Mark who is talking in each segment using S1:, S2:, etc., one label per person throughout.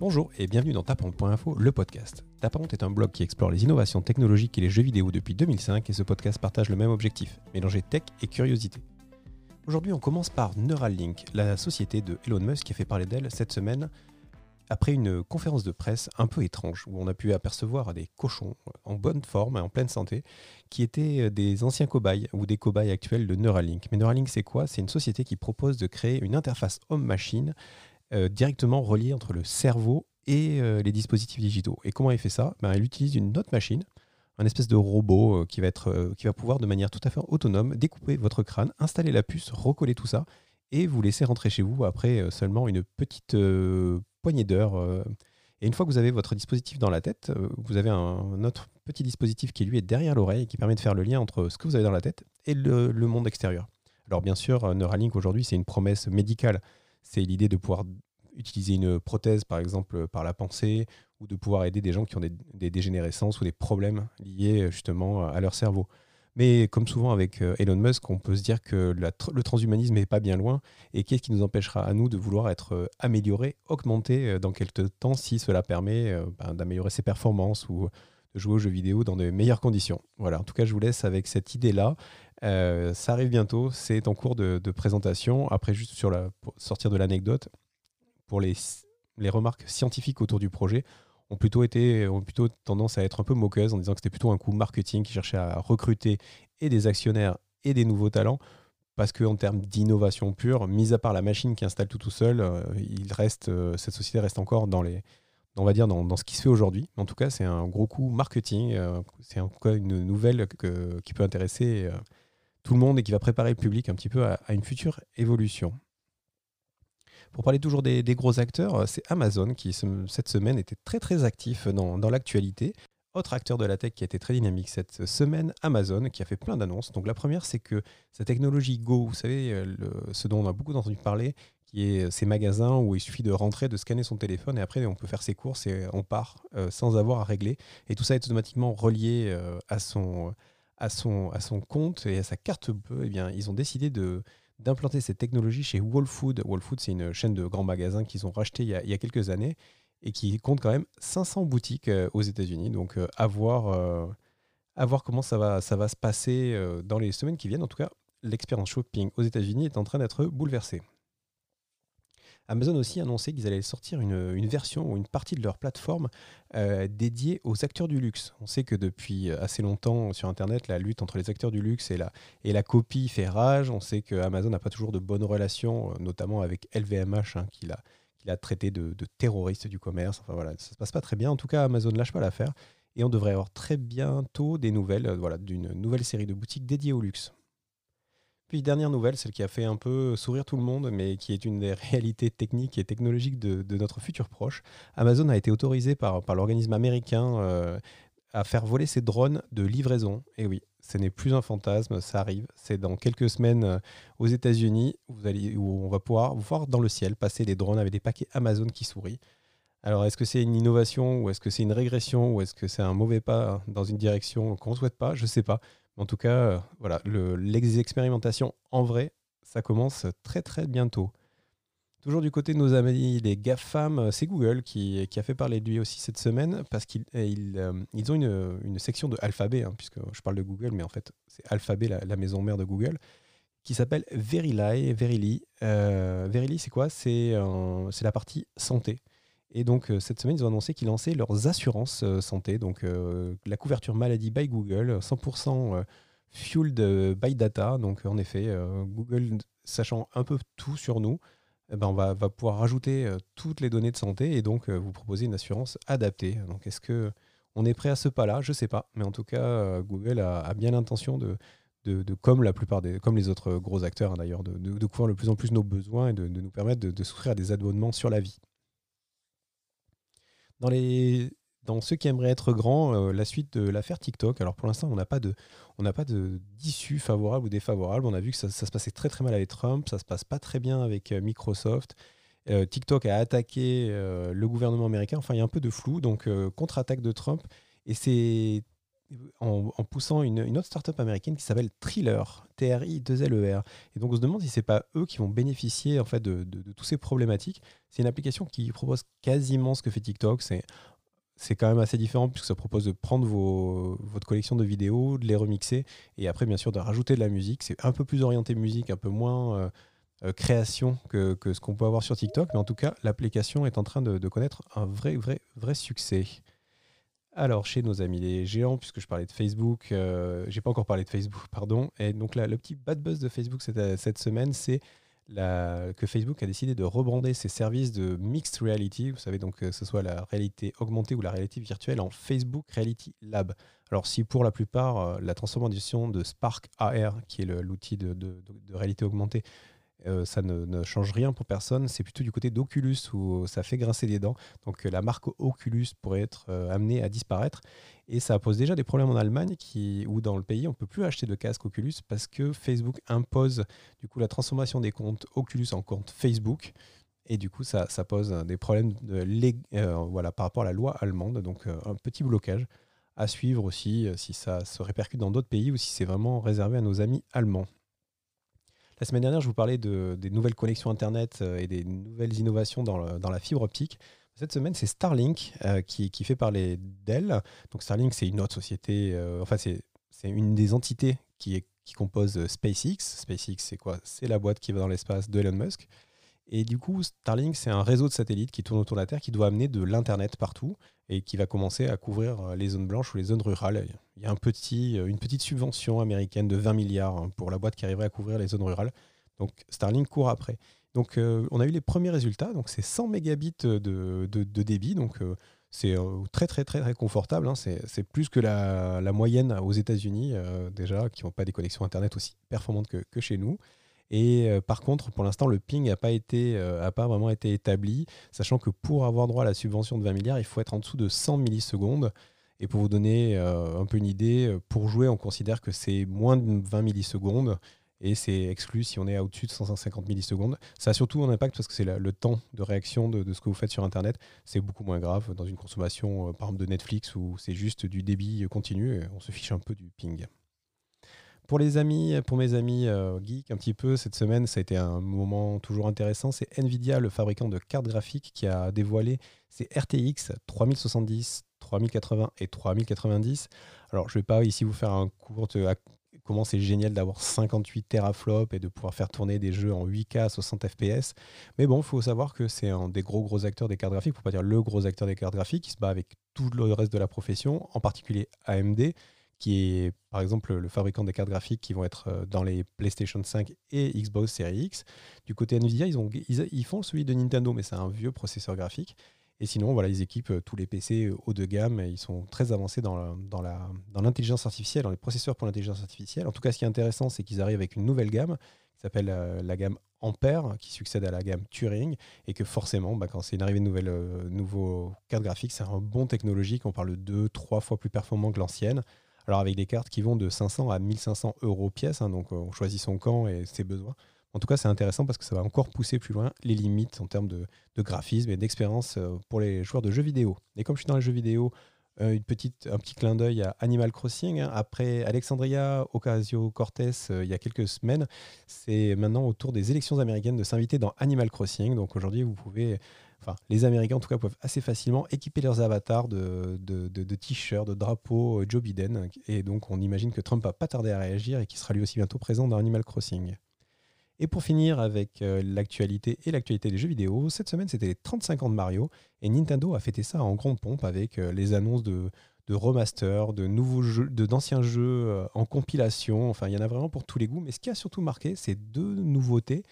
S1: Bonjour et bienvenue dans Tapante.info, le podcast. Tapante est un blog qui explore les innovations technologiques et les jeux vidéo depuis 2005 et ce podcast partage le même objectif, mélanger tech et curiosité. Aujourd'hui, on commence par Neuralink, la société de Elon Musk qui a fait parler d'elle cette semaine après une conférence de presse un peu étrange où on a pu apercevoir des cochons en bonne forme et en pleine santé qui étaient des anciens cobayes ou des cobayes actuels de Neuralink. Mais Neuralink, c'est quoi? C'est une société qui propose de créer une interface homme-machine euh, directement relié entre le cerveau et euh, les dispositifs digitaux. Et comment elle fait ça? Ben, Elle utilise une autre machine, un espèce de robot euh, qui, va être, qui va pouvoir de manière tout à fait autonome découper votre crâne, installer la puce, recoller tout ça et vous laisser rentrer chez vous après seulement une petite poignée d'heures. et une fois que vous avez votre dispositif dans la tête, vous avez un, autre petit dispositif qui lui est derrière l'oreille et qui permet de faire le lien entre ce que vous avez dans la tête et le, le monde extérieur. Alors bien sûr, Neuralink aujourd'hui, c'est une promesse médicale c'est l'idée de pouvoir utiliser une prothèse, par exemple, par la pensée, ou de pouvoir aider des gens qui ont des, dégénérescences ou des problèmes liés justement à leur cerveau. Mais comme souvent avec euh, Elon Musk, on peut se dire que le transhumanisme n'est pas bien loin. Et qu'est-ce qui nous empêchera à nous de vouloir être euh, améliorés, augmentés euh, dans quelques temps si cela permet ben, d'améliorer ses performances ou de jouer aux jeux vidéo dans de meilleures conditions? Voilà, en tout cas, je vous laisse avec cette idée-là. Euh, ça arrive bientôt, c'est en cours de, présentation. Après, juste sur pour sortir de l'anecdote, pour les, les remarques scientifiques autour du projet, ont plutôt, été, ont plutôt tendance à être un peu moqueuses en disant que c'était plutôt un coup marketing qui cherchait à recruter et des actionnaires et des nouveaux talents. Parce qu'en termes d'innovation pure, mis à part la machine qui installe tout tout seul, euh, il reste, euh, cette société reste encore dans les, on va dire, dans, ce qui se fait aujourd'hui. En tout cas, c'est un gros coup marketing. c'est en tout cas une nouvelle qui peut intéresser tout le monde et qui va préparer le public un petit peu à, une future évolution. Pour parler toujours des, gros acteurs, euh, c'est Amazon qui cette semaine était très très actif dans, l'actualité. Autre acteur de la tech qui a été très dynamique cette semaine, Amazon, qui a fait plein d'annonces. Donc la première, c'est que sa technologie Go, vous savez, euh, ce dont on a beaucoup entendu parler, qui est euh, ces magasins où il suffit de rentrer, de scanner son téléphone et après on peut faire ses courses et on part sans avoir à régler. Et tout ça est automatiquement relié à son à son, compte et à sa carte bleue, eh bien, ils ont décidé de, d'implanter cette technologie chez Whole Food. Whole Food, c'est une chaîne de grands magasins qu'ils ont racheté il y, a, quelques années et qui compte quand même 500 boutiques euh, aux États-Unis. Donc, euh, à, voir, euh, à, voir, comment ça va, ça va se passer dans les semaines qui viennent. En tout cas, l'expérience shopping aux États-Unis est en train d'être bouleversée. Amazon aussi annoncé qu'ils allaient sortir une, version ou une partie de leur plateforme euh, dédiée aux acteurs du luxe. On sait que depuis assez longtemps sur Internet, la lutte entre les acteurs du luxe et la, la copie fait rage. On sait que Amazon n'a pas toujours de bonnes relations, euh, notamment avec LVMH, hein, qu'il a, traité de, terroriste du commerce. Enfin voilà, ça se passe pas très bien. En tout cas, Amazon lâche pas l'affaire. Et on devrait avoir très bientôt des nouvelles, euh, d'une nouvelle série de boutiques dédiées au luxe. Puis dernière nouvelle, celle qui a fait un peu sourire tout le monde, mais qui est une des réalités techniques et technologiques de, notre futur proche. Amazon a été autorisé par, l'organisme américain euh, à faire voler ses drones de livraison. Et oui, ce n'est plus un fantasme, ça arrive. C'est dans quelques semaines euh, aux États-Unis où, où on va pouvoir voir dans le ciel passer des drones avec des paquets Amazon qui sourient. Alors, est-ce que c'est une innovation ou est-ce que c'est une régression ou est-ce que c'est un mauvais pas dans une direction qu'on ne souhaite pas? Je ne sais pas. En tout cas, euh, voilà, l'expérimentation en vrai, ça commence très très bientôt. Toujours du côté de nos amis les GAFAM, euh, c'est Google qui, a fait parler de lui aussi cette semaine parce qu'ils euh, ont une, section de Alphabet, hein, puisque je parle de Google, mais en fait c'est Alphabet, la, maison mère de Google, qui s'appelle Verily. Verily, Verily c'est quoi? C'est la partie santé. Et donc, euh, cette semaine, ils ont annoncé qu'ils lançaient leurs assurances euh, santé. Donc, euh, la couverture maladie by Google, 100% fueled by data. Donc, en effet, Google, sachant un peu tout sur nous, eh ben, on va, pouvoir rajouter toutes les données de santé et donc vous proposer une assurance adaptée. Donc, est-ce que on est prêt à ce pas-là? Je ne sais pas. Mais en tout cas, Google a, bien l'intention de, comme la plupart des, comme les autres gros acteurs hein, d'ailleurs, de, de, couvrir le plus en plus nos besoins et de, nous permettre de, souffrir à des abonnements sur la vie dans, les, dans ceux qui aimeraient être grands, euh, la suite de l'affaire TikTok. Alors pour l'instant, on n'a pas de, on n'a pas de d'issue favorable ou défavorable. On a vu que ça, se passait très très mal avec Trump, ça se passe pas très bien avec euh, Microsoft. Euh, TikTok a attaqué le gouvernement américain. Enfin, il y a un peu de flou. Donc contre-attaque de Trump et c'est en, poussant une, autre startup américaine qui s'appelle Thriller, T-R-I-2-L-E-R. Et donc on se demande si c'est pas eux qui vont bénéficier en fait de, toutes ces problématiques. C'est une application qui propose quasiment ce que fait TikTok. C'est c'est quand même assez différent puisque ça propose de prendre vos, votre collection de vidéos, de les remixer et après bien sûr de rajouter de la musique. C'est un peu plus orienté musique, un peu moins euh, euh, création que, que ce qu'on peut avoir sur TikTok, mais en tout cas l'application est en train de, de, connaître un vrai vrai vrai succès. Alors, chez nos amis les géants, puisque je parlais de Facebook, euh, j'ai pas encore parlé de Facebook, pardon. Et donc, là, le petit bad buzz de Facebook cette, euh, semaine, c'est que Facebook a décidé de rebrander ses services de mixed reality, vous savez, donc que ce soit la réalité augmentée ou la réalité virtuelle, en Facebook Reality Lab. Alors, si pour la plupart, euh, la transformation de Spark AR, qui est l'outil de, réalité augmentée, euh, ça ne, change rien pour personne. C'est plutôt du côté d'Oculus où ça fait grincer des dents. Donc euh, la marque Oculus pourrait être euh, amenée à disparaître. Et ça pose déjà des problèmes en Allemagne qui, où dans le pays, on ne peut plus acheter de casque Oculus parce que Facebook impose du coup la transformation des comptes Oculus en comptes Facebook. Et du coup, ça, pose des problèmes par rapport à la loi allemande. Donc un petit blocage à suivre aussi si ça se répercute dans d'autres pays ou si c'est vraiment réservé à nos amis allemands. La semaine dernière, je vous parlais de, des nouvelles connexions Internet euh, et des nouvelles innovations dans, la fibre optique. Cette semaine, c'est Starlink euh, qui, fait parler d'elle. Donc Starlink, c'est une autre société, euh, enfin c'est une des entités qui, qui compose SpaceX. SpaceX, c'est quoi? C'est la boîte qui va dans l'espace de Elon Musk. Et du coup, Starlink, c'est un réseau de satellites qui tourne autour de la Terre, qui doit amener de l'Internet partout et qui va commencer à couvrir euh, les zones blanches ou les zones rurales. Il y a euh, une petite subvention américaine de 20 milliards hein, pour la boîte qui arriverait à couvrir les zones rurales. Donc Starlink court après. Donc euh, on a eu les premiers résultats. Donc c'est 100 mégabits de, débit. Donc c'est très très très très confortable. Hein. C'est plus que la, moyenne aux États-Unis déjà, qui n'ont pas des connexions Internet aussi performantes que chez nous. Et euh, par contre, pour l'instant, le ping n'a pas, euh, pas vraiment été établi, sachant que pour avoir droit à la subvention de 20 milliards, il faut être en dessous de 100 millisecondes. Et pour vous donner euh, un peu une idée, pour jouer, on considère que c'est moins de 20 millisecondes et c'est exclu si on est au-dessus de 150 millisecondes. Ça a surtout un impact parce que c'est le temps de réaction de, de, ce que vous faites sur Internet. C'est beaucoup moins grave dans une consommation, par exemple, de Netflix où c'est juste du débit continu et on se fiche un peu du ping. Pour les amis, pour mes amis euh, geeks, un petit peu, cette semaine, ça a été un moment toujours intéressant. C'est Nvidia, le fabricant de cartes graphiques, qui a dévoilé ses RTX 3070, 3080 et 3090. Alors, je ne vais pas ici vous faire un cours de comment c'est génial d'avoir 58 teraflops et de pouvoir faire tourner des jeux en 8K à 60 FPS. Mais bon, il faut savoir que c'est un des gros acteurs des cartes graphiques, pour pas dire le gros acteur des cartes graphiques, qui se bat avec tout le reste de la profession, en particulier AMD qui est par exemple le fabricant des cartes graphiques qui vont être euh, dans les PlayStation 5 et Xbox Series X. Du côté Nvidia, ils, ont, ils, font celui de Nintendo, mais c'est un vieux processeur graphique. Et sinon, voilà, ils équipent euh, tous les PC euh, haut de gamme et ils sont très avancés dans, l'intelligence artificielle, dans les processeurs pour l'intelligence artificielle. En tout cas, ce qui est intéressant, c'est qu'ils arrivent avec une nouvelle gamme qui s'appelle la gamme Ampère, qui succède à la gamme Turing, et que forcément, bah, quand c'est une arrivée de nouvelles, cartes graphiques, c'est un bon technologique. On parle de deux, trois fois plus performant que l'ancienne. Alors avec des cartes qui vont de 500 à 1500 euros pièce, hein, donc euh, on choisit son camp et ses besoins. En tout cas, c'est intéressant parce que ça va encore pousser plus loin les limites en termes de, graphisme et d'expérience euh, pour les joueurs de jeux vidéo. Et comme je suis dans les jeux vidéo, euh, une petite, un petit clin d'œil à Animal Crossing. Hein. Après Alexandria Ocasio-Cortez il y a quelques semaines, c'est maintenant au tour des élections américaines de s'inviter dans Animal Crossing. Donc aujourd'hui, vous pouvez enfin, les Américains en tout cas peuvent assez facilement équiper leurs avatars de, t-shirts, de drapeaux euh, Joe Biden. Et donc, on imagine que Trump va pas tarder à réagir et qu'il sera lui aussi bientôt présent dans Animal Crossing. Et pour finir avec euh, l'actualité et l'actualité des jeux vidéo, cette semaine c'était les 35 ans de Mario et Nintendo a fêté ça en grande pompe avec euh, les annonces de, de remaster, de nouveaux jeux, d'anciens jeux en compilation. Enfin, il y en a vraiment pour tous les goûts. Mais ce qui a surtout marqué, c'est deux nouveautés.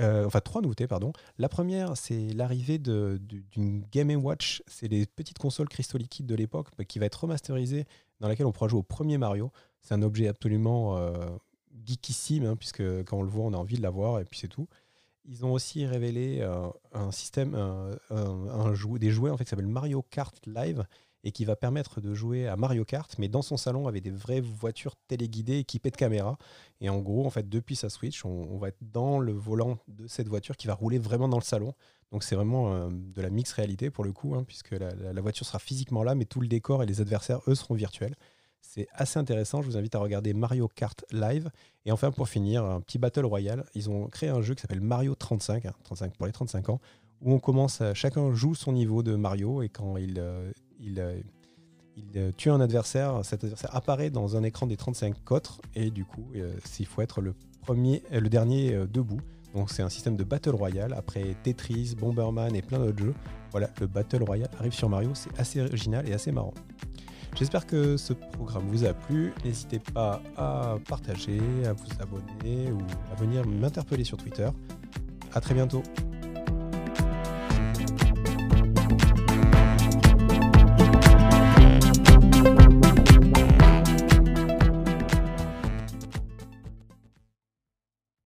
S1: Euh, enfin trois nouveautés, pardon. La première, c'est l'arrivée d'une Game Watch. C'est les petites consoles cristaux liquides de l'époque bah, qui va être remasterisée, dans laquelle on pourra jouer au premier Mario. C'est un objet absolument euh, geekissime, hein, puisque quand on le voit, on a envie de l'avoir, et puis c'est tout. Ils ont aussi révélé euh, un système, des jouets en fait, qui s'appelle Mario Kart Live, et qui va permettre de jouer à Mario Kart, mais dans son salon avec des vraies voitures téléguidées équipées de caméras. Et en gros, en fait, depuis sa Switch, on, va être dans le volant de cette voiture qui va rouler vraiment dans le salon. Donc c'est vraiment euh, de la mix réalité pour le coup, hein, puisque la, voiture sera physiquement là, mais tout le décor et les adversaires, eux, seront virtuels. C'est assez intéressant. Je vous invite à regarder Mario Kart Live. Et enfin, pour finir, un petit Battle Royale. Ils ont créé un jeu qui s'appelle Mario 35, 35 hein, pour les 35 ans, où on commence, chacun joue son niveau de Mario et quand il, euh, euh, tue un adversaire, cet adversaire apparaît dans un écran des 35 cotres et du coup, il faut être le premier, le dernier debout. Donc c'est un système de Battle Royale après Tetris, Bomberman et plein d'autres jeux. Voilà, le Battle Royale arrive sur Mario, c'est assez original et assez marrant. J'espère que ce programme vous a plu. N'hésitez pas à partager, à vous abonner ou à venir m'interpeller sur Twitter. A très bientôt.